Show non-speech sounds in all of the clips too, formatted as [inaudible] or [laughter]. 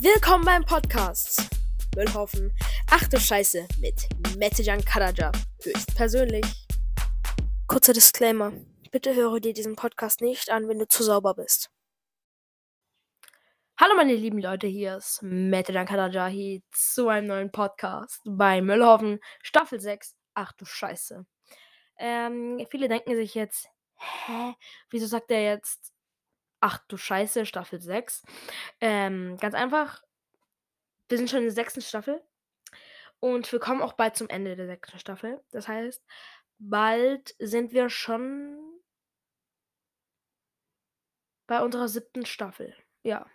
Willkommen beim Podcast. Müllhaufen. Ach du Scheiße mit Mettejan Karaja. Höchstpersönlich. Kurzer Disclaimer. Bitte höre dir diesen Podcast nicht an, wenn du zu sauber bist. Hallo meine lieben Leute, hier ist Mettejan Karaja hier zu einem neuen Podcast bei Müllhaufen Staffel 6. Ach du Scheiße. Ähm, viele denken sich jetzt, hä, wieso sagt er jetzt Ach du Scheiße, Staffel 6. Ähm, ganz einfach, wir sind schon in der sechsten Staffel und wir kommen auch bald zum Ende der sechsten Staffel. Das heißt, bald sind wir schon bei unserer siebten Staffel. Ja.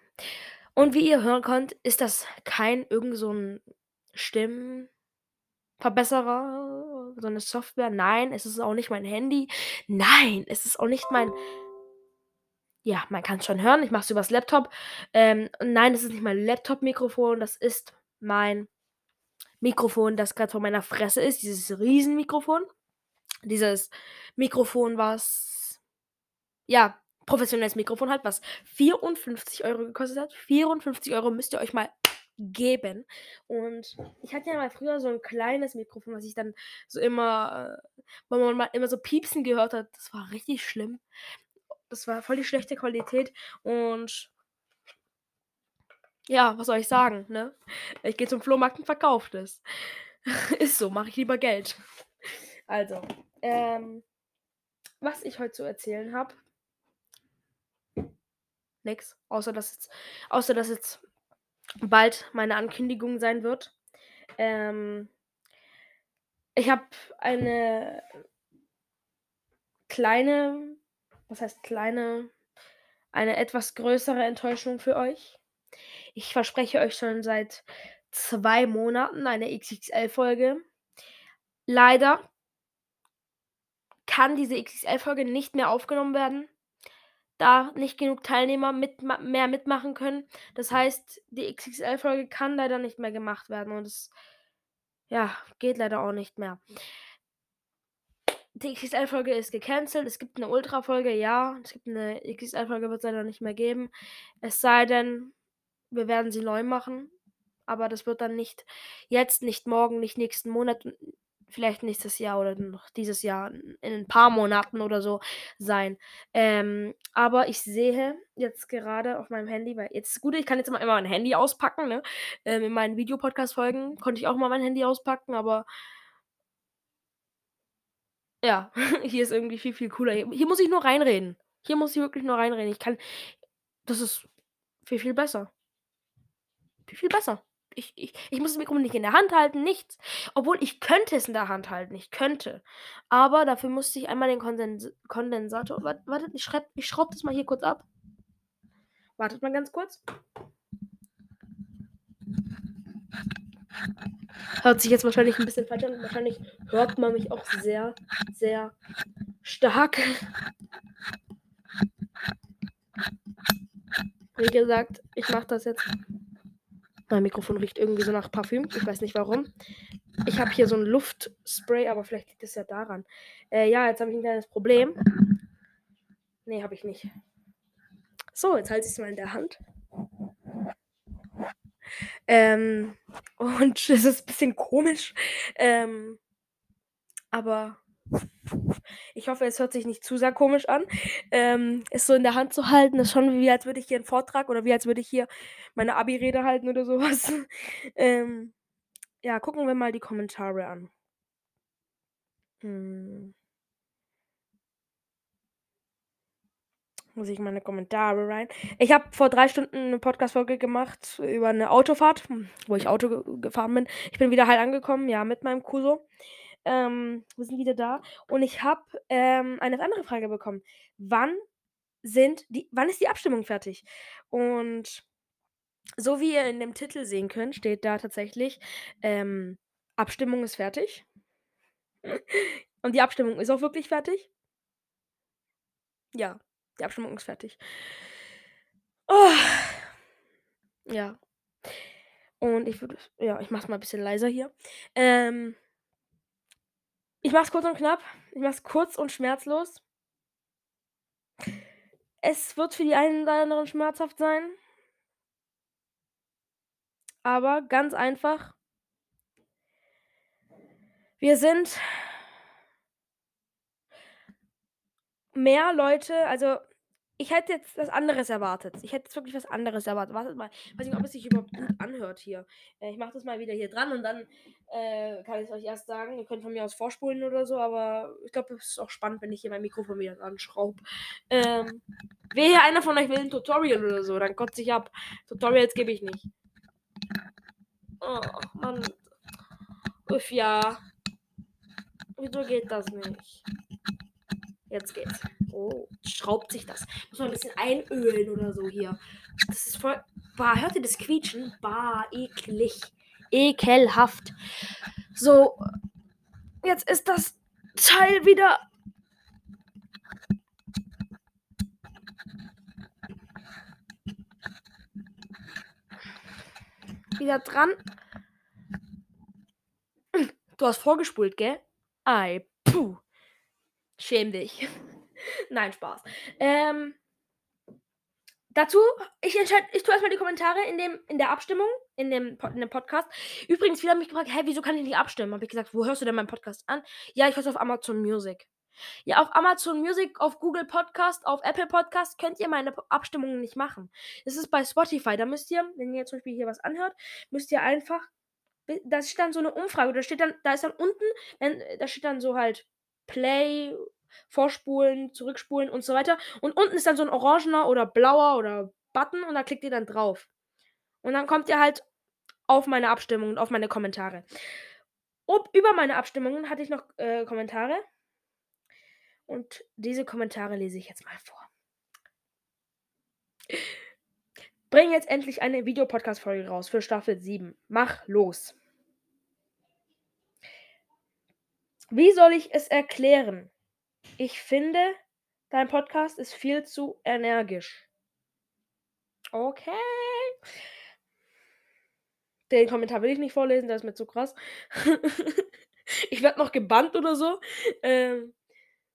Und wie ihr hören könnt, ist das kein irgend so ein Stimmenverbesserer, so eine Software. Nein, es ist auch nicht mein Handy. Nein, es ist auch nicht mein ja, man kann es schon hören. Ich mache es übers Laptop. Ähm, nein, das ist nicht mein Laptop-Mikrofon. Das ist mein Mikrofon, das gerade vor meiner Fresse ist. Dieses Riesenmikrofon. Dieses Mikrofon, was ja, professionelles Mikrofon hat, was 54 Euro gekostet hat. 54 Euro müsst ihr euch mal geben. Und ich hatte ja mal früher so ein kleines Mikrofon, was ich dann so immer, äh, wo man mal immer so piepsen gehört hat. Das war richtig schlimm. Das war voll die schlechte Qualität und ja, was soll ich sagen, ne? Ich gehe zum Flohmarkt und verkaufe das. [laughs] Ist so, mache ich lieber Geld. Also, ähm, was ich heute zu erzählen habe. Nix. Außer dass jetzt, außer dass jetzt bald meine Ankündigung sein wird. Ähm, ich habe eine kleine was heißt kleine, eine etwas größere Enttäuschung für euch. Ich verspreche euch schon seit zwei Monaten eine XXL-Folge. Leider kann diese XXL-Folge nicht mehr aufgenommen werden, da nicht genug Teilnehmer mit, mehr mitmachen können. Das heißt, die XXL-Folge kann leider nicht mehr gemacht werden und es ja, geht leider auch nicht mehr die XXL-Folge ist gecancelt. Es gibt eine Ultra-Folge, ja. Es gibt eine XXL-Folge, wird es leider nicht mehr geben. Es sei denn, wir werden sie neu machen. Aber das wird dann nicht jetzt, nicht morgen, nicht nächsten Monat, vielleicht nächstes Jahr oder noch dieses Jahr, in ein paar Monaten oder so sein. Ähm, aber ich sehe jetzt gerade auf meinem Handy, weil jetzt gut, ich kann jetzt immer, immer mein Handy auspacken, ne? Ähm, in meinen Videopodcast-Folgen konnte ich auch mal mein Handy auspacken, aber ja, [laughs] hier ist irgendwie viel, viel cooler. Hier muss ich nur reinreden. Hier muss ich wirklich nur reinreden. Ich kann. Das ist viel, viel besser. Viel, viel besser. Ich, ich, ich muss das Mikrofon nicht in der Hand halten, nichts. Obwohl ich könnte es in der Hand halten. Ich könnte. Aber dafür musste ich einmal den Kondens Kondensator. Wartet, ich, schreib, ich schraube das mal hier kurz ab. Wartet mal ganz kurz. Hört sich jetzt wahrscheinlich ein bisschen falsch an. Wahrscheinlich hört man mich auch sehr, sehr stark. Wie gesagt, ich mache das jetzt. Mein Mikrofon riecht irgendwie so nach Parfüm. Ich weiß nicht warum. Ich habe hier so ein Luftspray, aber vielleicht liegt es ja daran. Äh, ja, jetzt habe ich ein kleines Problem. Nee, habe ich nicht. So, jetzt halte ich es mal in der Hand. Ähm, und [laughs] es ist ein bisschen komisch. Ähm, aber ich hoffe, es hört sich nicht zu sehr komisch an. Ähm, es so in der Hand zu halten, ist schon wie als würde ich hier einen Vortrag oder wie als würde ich hier meine Abi-Rede halten oder sowas. [laughs] ähm, ja, gucken wir mal die Kommentare an. Hm. Muss ich meine Kommentare rein. Ich habe vor drei Stunden eine Podcast-Folge gemacht über eine Autofahrt, wo ich Auto ge gefahren bin. Ich bin wieder halt angekommen, ja, mit meinem Kuso. Ähm, wir sind wieder da. Und ich habe ähm, eine andere Frage bekommen. Wann sind die, wann ist die Abstimmung fertig? Und so wie ihr in dem Titel sehen könnt, steht da tatsächlich, ähm, Abstimmung ist fertig. [laughs] Und die Abstimmung ist auch wirklich fertig. Ja, die Abstimmung ist fertig. Oh. Ja. Und ich würde, ja, ich mach's mal ein bisschen leiser hier. Ähm, ich mach's kurz und knapp. Ich mach's kurz und schmerzlos. Es wird für die einen oder anderen schmerzhaft sein. Aber ganz einfach. Wir sind mehr Leute also, ich hätte jetzt was anderes erwartet. Ich hätte jetzt wirklich was anderes erwartet. Wartet mal. Weiß nicht, ob es sich überhaupt gut anhört hier. Äh, ich mache das mal wieder hier dran und dann, äh, kann ich's euch erst sagen. Ihr könnt von mir aus vorspulen oder so, aber ich glaube, es ist auch spannend, wenn ich hier mein Mikrofon wieder anschraube. Ähm, wehe, einer von euch will 'n Tutorial oder so, dann kotze ich ab. Tutorials gebe ich nicht. Oh, Mann. Uff, ja. Wieso geht das nicht? Jetzt geht's. Oh, schraubt sich das. Muss man ein bisschen einölen oder so hier. Das ist voll. Bah, hört ihr das quietschen? Bah, eklig. Ekelhaft. So. Jetzt ist das Teil wieder. Wieder dran. Du hast vorgespult, gell? Ei, puh. Schäm dich. [laughs] Nein, Spaß. Ähm, dazu, ich entscheide, ich tue erstmal die Kommentare in, dem, in der Abstimmung, in dem, in dem Podcast. Übrigens, viele haben mich gefragt, hä, wieso kann ich nicht abstimmen? Habe ich gesagt, wo hörst du denn meinen Podcast an? Ja, ich höre es auf Amazon Music. Ja, auf Amazon Music, auf Google Podcast, auf Apple Podcast könnt ihr meine Abstimmungen nicht machen. Das ist bei Spotify. Da müsst ihr, wenn ihr zum Beispiel hier was anhört, müsst ihr einfach, da steht dann so eine Umfrage, da steht dann, da ist dann unten, da steht dann so halt Play, Vorspulen, Zurückspulen und so weiter. Und unten ist dann so ein orangener oder blauer oder Button und da klickt ihr dann drauf. Und dann kommt ihr halt auf meine Abstimmungen, auf meine Kommentare. Ob, über meine Abstimmungen hatte ich noch äh, Kommentare. Und diese Kommentare lese ich jetzt mal vor. Bring jetzt endlich eine Videopodcast-Folge raus für Staffel 7. Mach los. Wie soll ich es erklären? Ich finde, dein Podcast ist viel zu energisch. Okay. Den Kommentar will ich nicht vorlesen, der ist mir zu krass. [laughs] ich werde noch gebannt oder so. Ähm,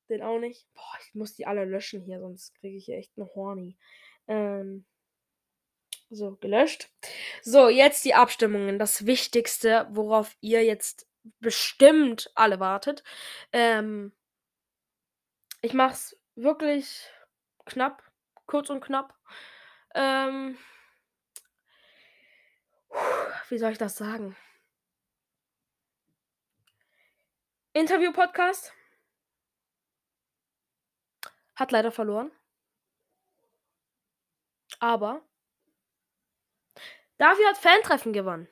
den auch nicht. Boah, ich muss die alle löschen hier, sonst kriege ich hier echt eine Horny. Ähm, so, gelöscht. So, jetzt die Abstimmungen. Das Wichtigste, worauf ihr jetzt bestimmt alle wartet. Ähm, ich mach's wirklich knapp, kurz und knapp. Ähm, wie soll ich das sagen? Interview-Podcast hat leider verloren. Aber dafür hat Fantreffen gewonnen.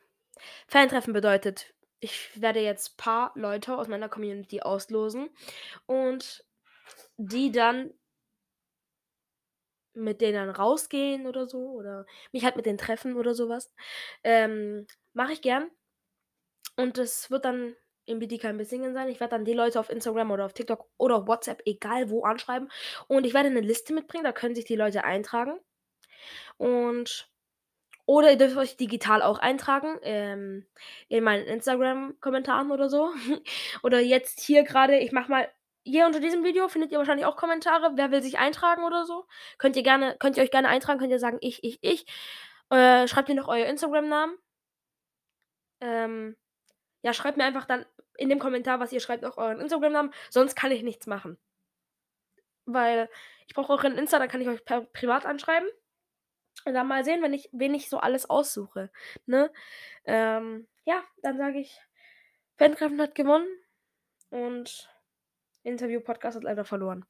Fantreffen bedeutet, ich werde jetzt paar Leute aus meiner Community auslosen und die dann mit denen rausgehen oder so oder mich halt mit denen treffen oder sowas. Ähm, mache ich gern. Und das wird dann im BD kein Singen sein. Ich werde dann die Leute auf Instagram oder auf TikTok oder auf WhatsApp, egal wo, anschreiben. Und ich werde eine Liste mitbringen, da können sich die Leute eintragen. Und oder ihr dürft euch digital auch eintragen, ähm, in meinen Instagram-Kommentaren oder so. [laughs] oder jetzt hier gerade, ich mache mal hier unter diesem Video findet ihr wahrscheinlich auch Kommentare. Wer will sich eintragen oder so? Könnt ihr gerne, könnt ihr euch gerne eintragen, könnt ihr sagen, ich, ich, ich. Äh, schreibt mir noch euer Instagram-Namen. Ähm, ja, schreibt mir einfach dann in dem Kommentar, was ihr schreibt, auch euren Instagram-Namen. Sonst kann ich nichts machen. Weil ich brauche euren Insta, dann kann ich euch per privat anschreiben. Und dann mal sehen, wenn ich, wen ich so alles aussuche. Ne? Ähm, ja, dann sage ich, Fancraft hat gewonnen. Und Interview-Podcast hat leider verloren.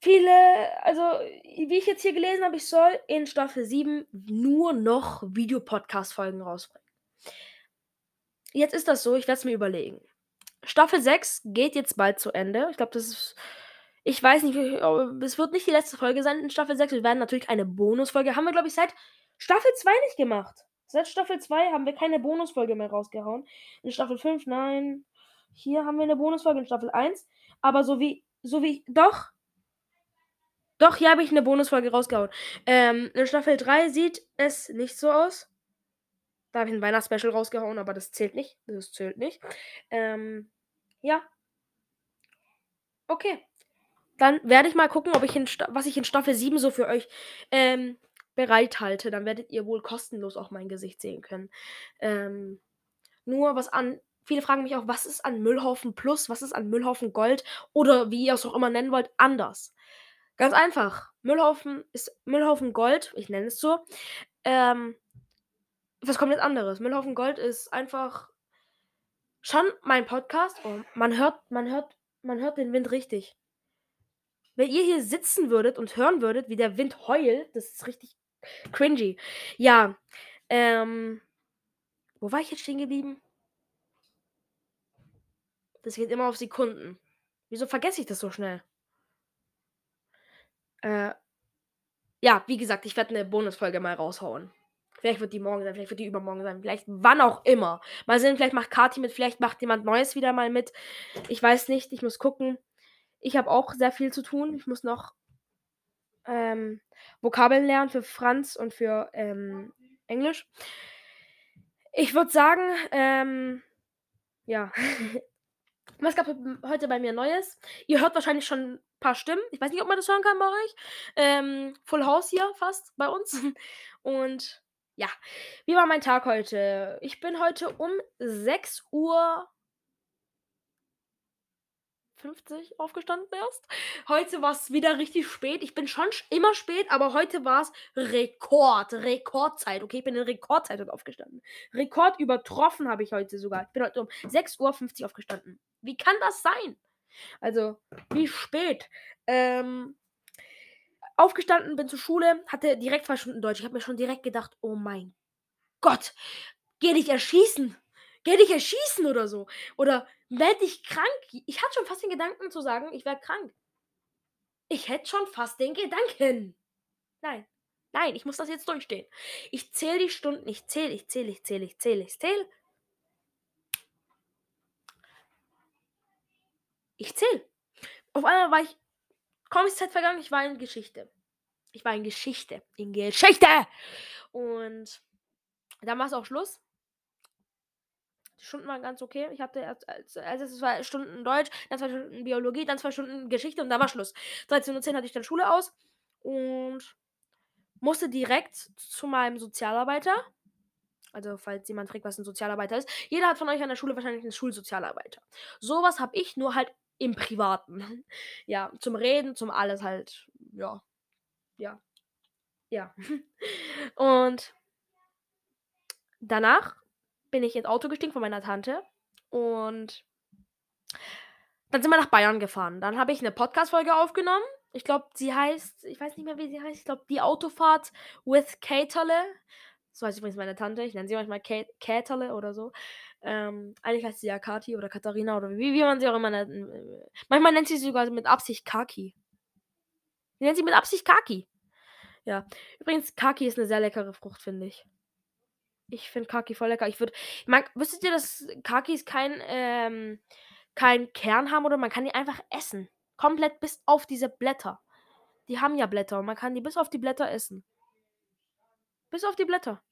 Viele, also wie ich jetzt hier gelesen habe, ich soll in Staffel 7 nur noch Videopodcast-Folgen rausbringen. Jetzt ist das so, ich werde es mir überlegen. Staffel 6 geht jetzt bald zu Ende. Ich glaube, das ist. Ich weiß nicht, es wird nicht die letzte Folge sein in Staffel 6. Wir werden natürlich eine Bonusfolge. Haben wir, glaube ich, seit Staffel 2 nicht gemacht. Seit Staffel 2 haben wir keine Bonusfolge mehr rausgehauen. In Staffel 5, nein. Hier haben wir eine Bonusfolge in Staffel 1. Aber so wie, so wie, doch. Doch, hier habe ich eine Bonusfolge rausgehauen. Ähm, in Staffel 3 sieht es nicht so aus. Da habe ich ein Weihnachtsspecial rausgehauen, aber das zählt nicht. Das zählt nicht. Ähm, ja. Okay. Dann werde ich mal gucken, ob ich in was ich in Staffel 7 so für euch ähm, bereithalte, dann werdet ihr wohl kostenlos auch mein Gesicht sehen können. Ähm, nur was an. Viele fragen mich auch, was ist an Müllhaufen Plus, was ist an Müllhaufen Gold oder wie ihr es auch immer nennen wollt, anders. Ganz einfach. Müllhaufen ist Müllhaufen Gold, ich nenne es so. Ähm, was kommt jetzt anderes? Müllhaufen Gold ist einfach schon mein Podcast. Oh, man hört, man hört, man hört den Wind richtig. Wenn ihr hier sitzen würdet und hören würdet, wie der Wind heult, das ist richtig cringy. Ja, ähm, wo war ich jetzt stehen geblieben? Das geht immer auf Sekunden. Wieso vergesse ich das so schnell? Äh, ja, wie gesagt, ich werde eine Bonusfolge mal raushauen. Vielleicht wird die morgen sein, vielleicht wird die übermorgen sein, vielleicht wann auch immer. Mal sehen, vielleicht macht Kati mit, vielleicht macht jemand Neues wieder mal mit. Ich weiß nicht, ich muss gucken. Ich habe auch sehr viel zu tun. Ich muss noch ähm, Vokabeln lernen für Franz und für ähm, Englisch. Ich würde sagen, ähm, ja. [laughs] Was gab heute bei mir Neues? Ihr hört wahrscheinlich schon ein paar Stimmen. Ich weiß nicht, ob man das hören kann bei euch. Ähm, Full House hier fast bei uns. [laughs] Und ja, wie war mein Tag heute? Ich bin heute um 6 Uhr 50 aufgestanden erst. Heute war es wieder richtig spät. Ich bin schon immer spät, aber heute war es Rekord. Rekordzeit. Okay, ich bin in Rekordzeit aufgestanden. Rekord übertroffen habe ich heute sogar. Ich bin heute um 6.50 Uhr aufgestanden. Wie kann das sein? Also, wie spät? Ähm, aufgestanden, bin zur Schule, hatte direkt zwei Stunden Deutsch. Ich habe mir schon direkt gedacht, oh mein Gott, geh dich erschießen. Geh dich erschießen oder so. Oder werd dich krank. Ich hatte schon fast den Gedanken zu sagen, ich werde krank. Ich hätte schon fast den Gedanken. Nein. Nein, ich muss das jetzt durchstehen. Ich zähle die Stunden, ich zähle, ich zähle, ich zähle, ich zähle, ich zähle. Ich zähle. Auf einmal war ich kaum ist Zeit vergangen, ich war in Geschichte. Ich war in Geschichte. In Geschichte! Und dann war es auch Schluss. Die Stunden waren ganz okay. Ich hatte erst also zwei Stunden Deutsch, dann zwei Stunden Biologie, dann zwei Stunden Geschichte und dann war Schluss. 13.10 Uhr hatte ich dann Schule aus und musste direkt zu meinem Sozialarbeiter. Also, falls jemand fragt, was ein Sozialarbeiter ist. Jeder hat von euch an der Schule wahrscheinlich einen Schulsozialarbeiter. Sowas habe ich nur halt im Privaten. [laughs] Ja, zum Reden, zum alles halt. Ja. Ja. Ja. [laughs] Und danach bin ich ins Auto gestiegen von meiner Tante und dann sind wir nach Bayern gefahren. Dann habe ich eine Podcast-Folge aufgenommen. Ich glaube, sie heißt, ich weiß nicht mehr, wie sie heißt. Ich glaube, die Autofahrt with Katerle. So heißt übrigens meine Tante. Ich nenne sie manchmal Katerle oder so. Ähm, eigentlich heißt sie ja Kati oder Katharina oder wie, wie man sie auch immer nennt. Manchmal nennt sie sie sogar mit Absicht Kaki. Sie nennt sie mit Absicht Kaki. Ja. Übrigens, Kaki ist eine sehr leckere Frucht, finde ich. Ich finde Kaki voll lecker. Ich würde. Wüsstet ihr, dass Kakis kein, ähm, kein Kern haben oder man kann die einfach essen? Komplett bis auf diese Blätter. Die haben ja Blätter und man kann die bis auf die Blätter essen. Bis auf die Blätter.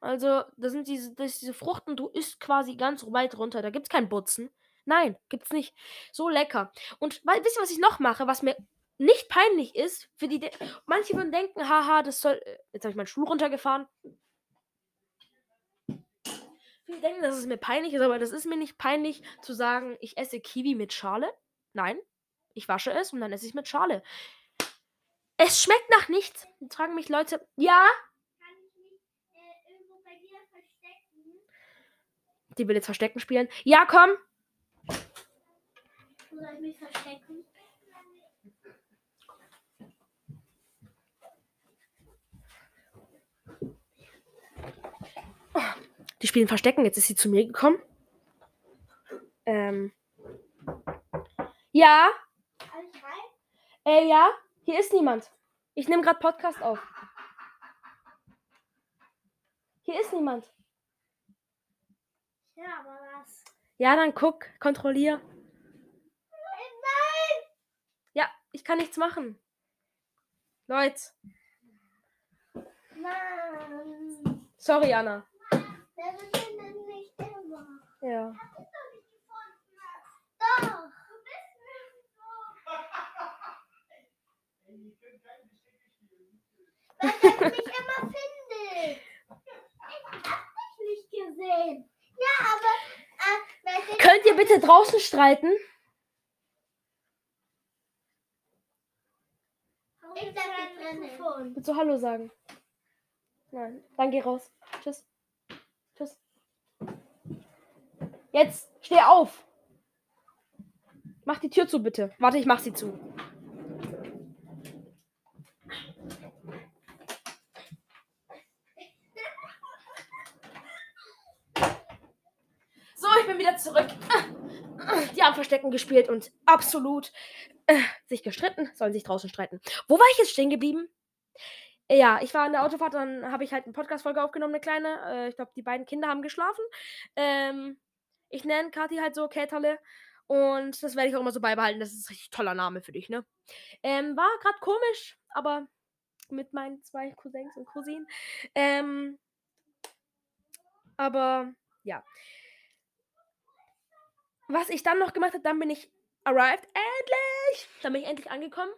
Also, das sind diese, das diese Fruchten, du isst quasi ganz weit runter. Da gibt es kein Butzen. Nein, gibt's nicht. So lecker. Und weil, wisst ihr, was ich noch mache, was mir nicht peinlich ist, für die. De Manche würden denken, haha, das soll. Äh, jetzt habe ich meinen Stuhl runtergefahren. Viele denken, dass es mir peinlich ist, aber das ist mir nicht peinlich zu sagen, ich esse Kiwi mit Schale. Nein, ich wasche es und dann esse ich mit Schale. Es schmeckt nach nichts. Jetzt fragen mich Leute, ja, Die will jetzt Verstecken spielen. Ja, komm! Soll ich mich verstecken? Die spielen Verstecken. Jetzt ist sie zu mir gekommen. Ähm. Ja. Äh, ja. Hier ist niemand. Ich nehme gerade Podcast auf. Hier ist niemand. Ja, aber was? Ja, dann guck, kontrollier. Nein! Ja, ich kann nichts machen. Leute. Nein. Sorry, Anna. Der findet nicht immer. Ja. Doch. Du bist [laughs] nicht so. mich immer findet. Ich hab dich nicht gesehen. Ja, aber äh, Könnt ihr bitte draußen streiten? ich drinnen. Willst du Hallo sagen? Nein. Dann geh raus. Tschüss. Tschüss. Jetzt steh auf. Mach die Tür zu, bitte. Warte, ich mach sie zu. So, ich bin wieder zurück. Die haben Verstecken gespielt und absolut äh, sich gestritten. Sollen sich draußen streiten. Wo war ich jetzt stehen geblieben? Ja, ich war in der Autofahrt, dann habe ich halt eine Podcast-Folge aufgenommen, eine kleine. Äh, ich glaube, die beiden Kinder haben geschlafen. Ähm, ich nenne Kathi halt so Käterle. Und das werde ich auch immer so beibehalten. Das ist ein richtig toller Name für dich, ne? Ähm, war gerade komisch, aber mit meinen zwei Cousins und Cousinen. Ähm, aber ja. Was ich dann noch gemacht habe, dann bin ich arrived, endlich! Dann bin ich endlich angekommen.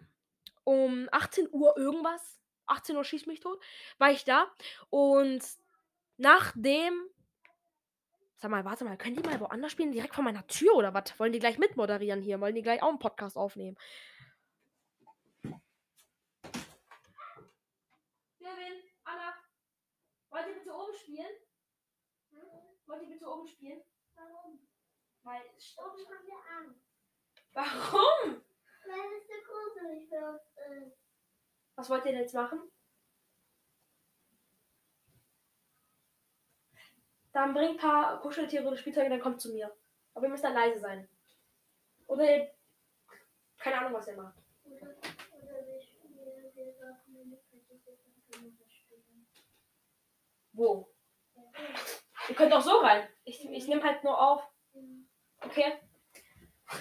Um 18 Uhr irgendwas. 18 Uhr schießt mich tot. War ich da. Und nachdem. Sag mal, warte mal, können die mal woanders spielen? Direkt vor meiner Tür oder was? Wollen die gleich mitmoderieren hier? Wollen die gleich auch einen Podcast aufnehmen? Kevin, Anna, wollt ihr bitte oben spielen? Wollt ihr bitte oben spielen? Weil. Oben haben wir Angst. Warum? Weil es so gruselig für uns ist. Was wollt ihr denn jetzt machen? Dann bringt ein paar Kuscheltiere oder Spielzeuge, dann kommt zu mir. Aber ihr müsst dann leise sein. Oder ihr, keine Ahnung, was ihr macht. Oder, oder wir, wir, wir es dann können wir spielen. Wo? Ihr könnt auch so rein. Ich, ich nehme halt nur auf. Okay? [laughs]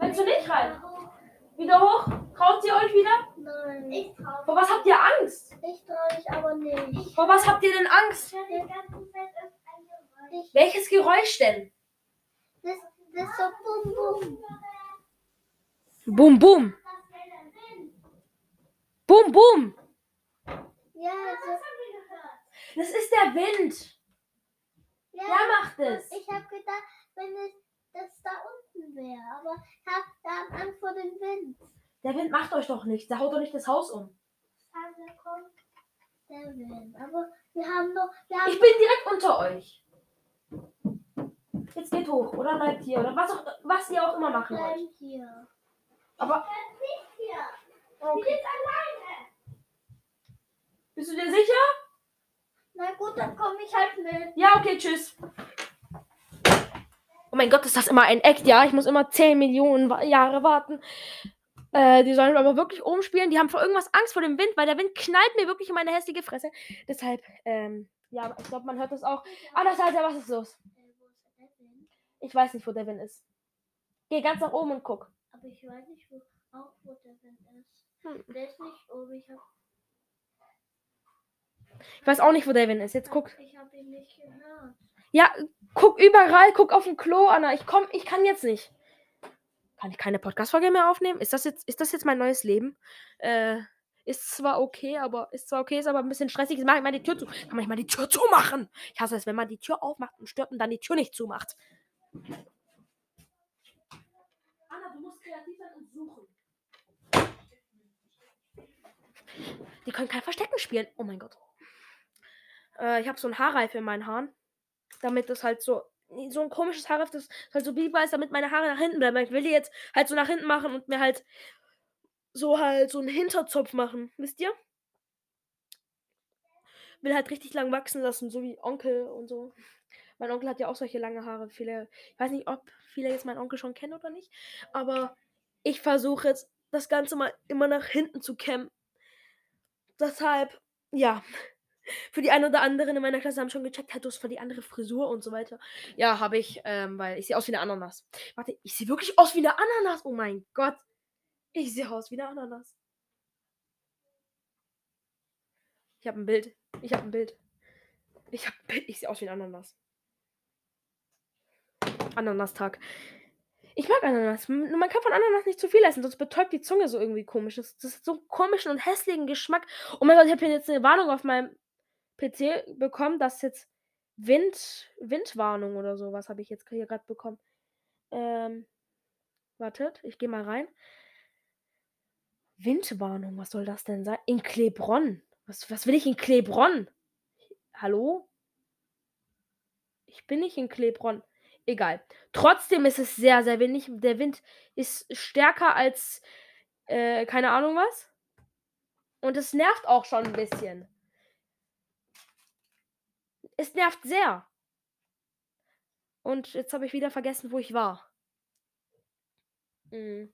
Willst du nicht rein? Wieder hoch? Traut ihr euch wieder? Nein. Ich trau Vor was habt ihr Angst? Ich trau mich aber nicht. Vor was habt ihr denn Angst? Die ganze Zeit ist ein Geräusch. Welches Geräusch denn? Das, das ist so bum bum. Bum, bum. Bum, bum. Ja, das, Das ist der Wind. Ja. Der macht es. Ich habe gedacht, wenn es das da unten wäre, aber ich habe da Angst vor dem Wind. Der Wind macht euch doch nichts. Der haut doch nicht das Haus um. Also kommt der Wind. Aber wir haben noch, wir haben Ich bin direkt unter euch. Jetzt geht hoch oder bleibt hier oder was, auch, was ihr auch immer machen wollt. bleiben hier. Aber nicht hier. okay. ist alleine. bist du dir sicher? Na gut, dann komme ich halt mit. Ja, okay, tschüss. Oh mein Gott, ist das immer ein Act, ja? Ich muss immer 10 Millionen Jahre warten. Äh, die sollen aber wirklich oben spielen. Die haben vor irgendwas Angst vor dem Wind, weil der Wind knallt mir wirklich in meine hässliche Fresse. Deshalb, ähm, ja, ich glaube, man hört das auch. Anders als was ist los? Ich weiß nicht, wo der Wind ist. Geh ganz nach oben und guck. Aber ich weiß nicht, wo, auch wo der Wind ist. Hm. Der ist nicht oben. Ich habe Ich weiß auch nicht, wo der Wind ist. Jetzt guck. ich hab ihn nicht gehört. Ja, guck überall, guck auf dem Klo, Anna. Ich komm, ich kann jetzt nicht. Kann ich keine Podcast-Folge mehr aufnehmen? Ist das jetzt, ist das jetzt mein neues Leben? Äh, ist zwar okay, aber ist zwar okay, ist aber ein bisschen stressig. Jetzt mach ich mal die Tür zu. Kann man nicht mal die Tür zumachen? Ich hasse es, wenn man die Tür aufmacht und stört und dann die Tür nicht zumacht. Anna, du musst kreativ sein und suchen. Die können kein Verstecken spielen. Oh mein Gott. Äh, ich habe so ein Haarreif in meinen Haaren. Damit das halt so. So ein komisches Haarreif, das halt so biegbar ist, damit meine Haare nach hinten bleiben. Ich will die jetzt halt so nach hinten machen und mir halt so halt so einen Hinterzopf machen. Wisst ihr? Will halt richtig lang wachsen lassen, so wie Onkel und so. Mein Onkel hat ja auch solche lange Haare. Viele, ich weiß nicht, ob viele jetzt meinen Onkel schon kennen oder nicht. Aber ich versuche jetzt das Ganze mal immer nach hinten zu kämmen. Deshalb, ja. Für die eine oder anderen in meiner Klasse haben schon gecheckt, hey, du hast voll die andere Frisur und so weiter. Ja, habe ich, ähm, weil ich sehe aus wie eine Ananas. Warte, ich sehe wirklich aus wie eine Ananas. Oh mein Gott. Ich sehe aus wie eine Ananas. Ich habe ein Bild. Ich habe ein Bild. Ich habe ein Bild. Ich sehe aus wie eine Ananas. Ananastag. Ich mag Ananas. Man kann von Ananas nicht zu viel essen, sonst betäubt die Zunge so irgendwie komisch. Das, das hat so einen komischen und hässlichen Geschmack. Oh mein Gott, ich habe hier jetzt eine Warnung auf meinem PC bekommen, dass jetzt Wind, Windwarnung oder sowas habe ich jetzt hier gerade bekommen. Ähm, wartet, ich gehe mal rein. Windwarnung, was soll das denn sein? In Klebronn. Was, was will ich in Klebronn? Hallo? Ich bin nicht in Klebronn. Egal. Trotzdem ist es sehr, sehr windig. Der Wind ist stärker als äh, keine Ahnung was. Und es nervt auch schon ein bisschen. Es nervt sehr. Und jetzt habe ich wieder vergessen, wo ich war. Hm.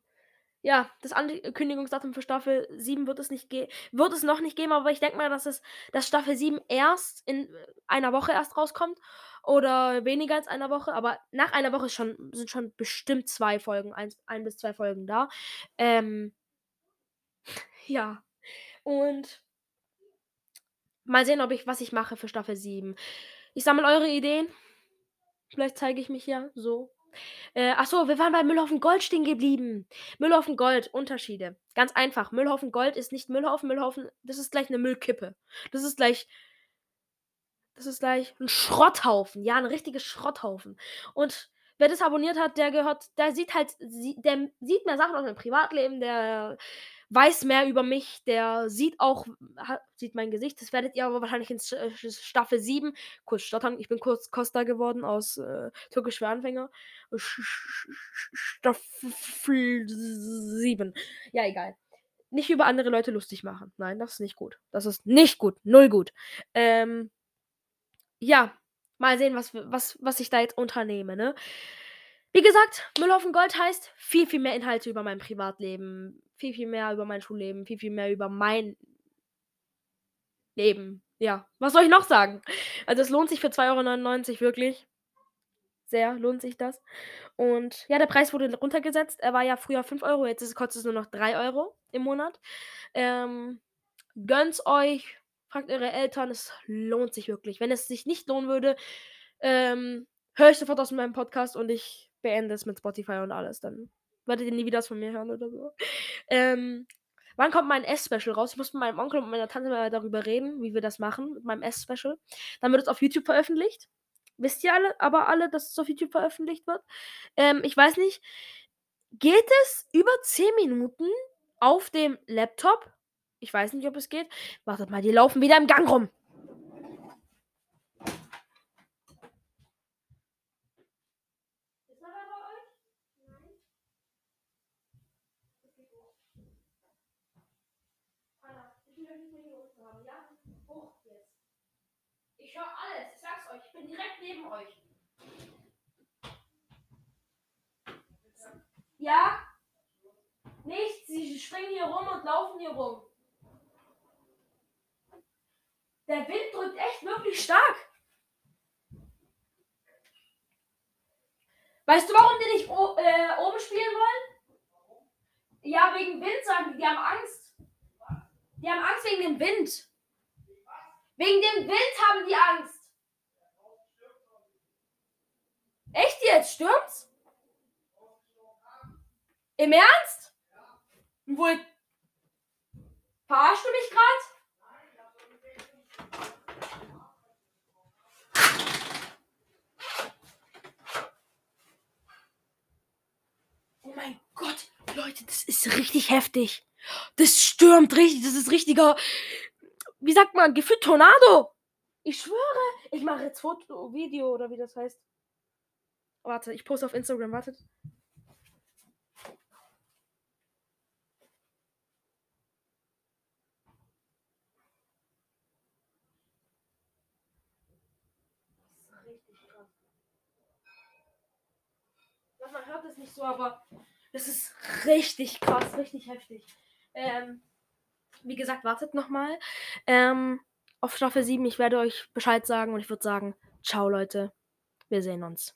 Ja, das Ankündigungsdatum für Staffel 7 wird es nicht wird es noch nicht geben, aber ich denke mal, dass es dass Staffel 7 erst in einer Woche erst rauskommt oder weniger als einer Woche, aber nach einer Woche schon sind schon bestimmt 2 Folgen, eins ein bis 2 Folgen da. Ähm, [laughs] ja. Und mal sehen, ob ich was ich mache für Staffel 7. Ich sammle eure Ideen. Vielleicht zeige ich mich ja so. Äh, ach so, wir waren bei Müllhaufen Gold stehen geblieben. Müllhaufen Gold, Unterschiede. Ganz einfach. Müllhaufen Gold ist nicht Müllhaufen. Müllhaufen, das ist gleich eine Müllkippe. Das ist gleich. Das ist gleich ein Schrotthaufen. Ja, ein richtiges Schrotthaufen. Und wer das abonniert hat, der gehört, der sieht halt, der sieht mehr Sachen aus meinem Privatleben, der weiß mehr über mich, der sieht auch, hat, sieht mein Gesicht. Das werdet ihr aber wahrscheinlich in äh, Staffel 7 kurz stottern. Ich bin kurz Costa geworden aus äh, Türkisch für Anfänger. Staffel 7. Ja, egal. Nicht über andere Leute lustig machen. Nein, das ist nicht gut. Das ist nicht gut. Null gut. Ähm, ja, mal sehen, was, was, was ich da jetzt unternehme, ne? Wie gesagt, Müllhaufen Gold heißt viel, viel mehr Inhalte über mein Privatleben, viel, viel mehr über mein Schulleben, viel, viel mehr über mein Leben. Ja, was soll ich noch sagen? Also es lohnt sich für 2,99 Euro wirklich. Sehr lohnt sich das. Und ja, der Preis wurde runtergesetzt. Er war ja früher 5 Euro, jetzt kostet es nur noch 3 Euro im Monat. Ähm, gönnt's euch, fragt eure Eltern, es lohnt sich wirklich. Wenn es sich nicht lohnen würde, ähm, höre ich sofort aus meinem Podcast und ich beende es mit Spotify und alles. Dann werdet ihr nie wieder was von mir hören oder so. Ähm, wann kommt mein S-Special raus? Ich muss mit meinem Onkel und meiner Tante mal darüber reden, wie wir das machen mit meinem S-Special. Dann wird es auf YouTube veröffentlicht. Wisst ihr alle, aber alle, dass es auf YouTube veröffentlicht wird? Ähm, ich weiß nicht. Geht es über 10 Minuten auf dem Laptop? Ich weiß nicht, ob es geht. Wartet mal, die laufen wieder im Gang rum. Ist er da bei euch? Nein. Anna, ich will euch nicht mehr hier unten haben, ja? Hoch jetzt. Ich höre alles, ich sag's euch. Ich bin direkt neben euch. Ja? Nichts, sie springen hier rum und laufen hier rum. Der Wind drückt echt wirklich stark. Weißt du, warum die nicht äh, oben spielen wollen? Ja, wegen Wind, sagen die. Die haben Angst. Die haben Angst wegen dem Wind. Wegen dem Wind haben die Angst. Echt jetzt? Stürmt's? Im Ernst? Wohl. Verarschst du mich gerade? Oh mein Gott, Leute, das ist richtig heftig. Das stürmt richtig, das ist richtiger, wie sagt man, gefühlt Tornado. Ich schwöre, ich mache jetzt Foto, Video oder wie das heißt. Warte, ich poste auf Instagram, wartet. Man hört es nicht so, aber das ist richtig krass, richtig heftig. Ähm, wie gesagt, wartet nochmal. Ähm, auf Staffel 7, ich werde euch Bescheid sagen und ich würde sagen, ciao Leute. Wir sehen uns.